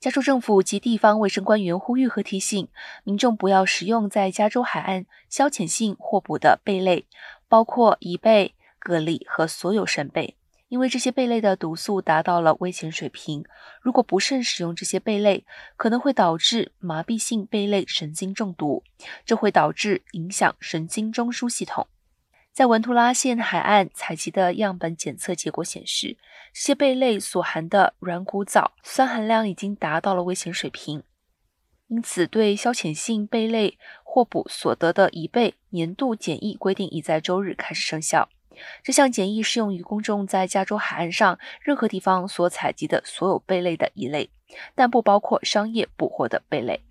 加州政府及地方卫生官员呼吁和提醒民众不要食用在加州海岸消遣性获捕的贝类，包括贻贝、蛤蜊和所有扇贝，因为这些贝类的毒素达到了危险水平。如果不慎使用这些贝类，可能会导致麻痹性贝类神经中毒，这会导致影响神经中枢系统。在文图拉县海岸采集的样本检测结果显示，这些贝类所含的软骨藻酸含量已经达到了危险水平。因此，对消遣性贝类获捕所得的贻贝年度检疫规定已在周日开始生效。这项检疫适用于公众在加州海岸上任何地方所采集的所有贝类的一类，但不包括商业捕获的贝类。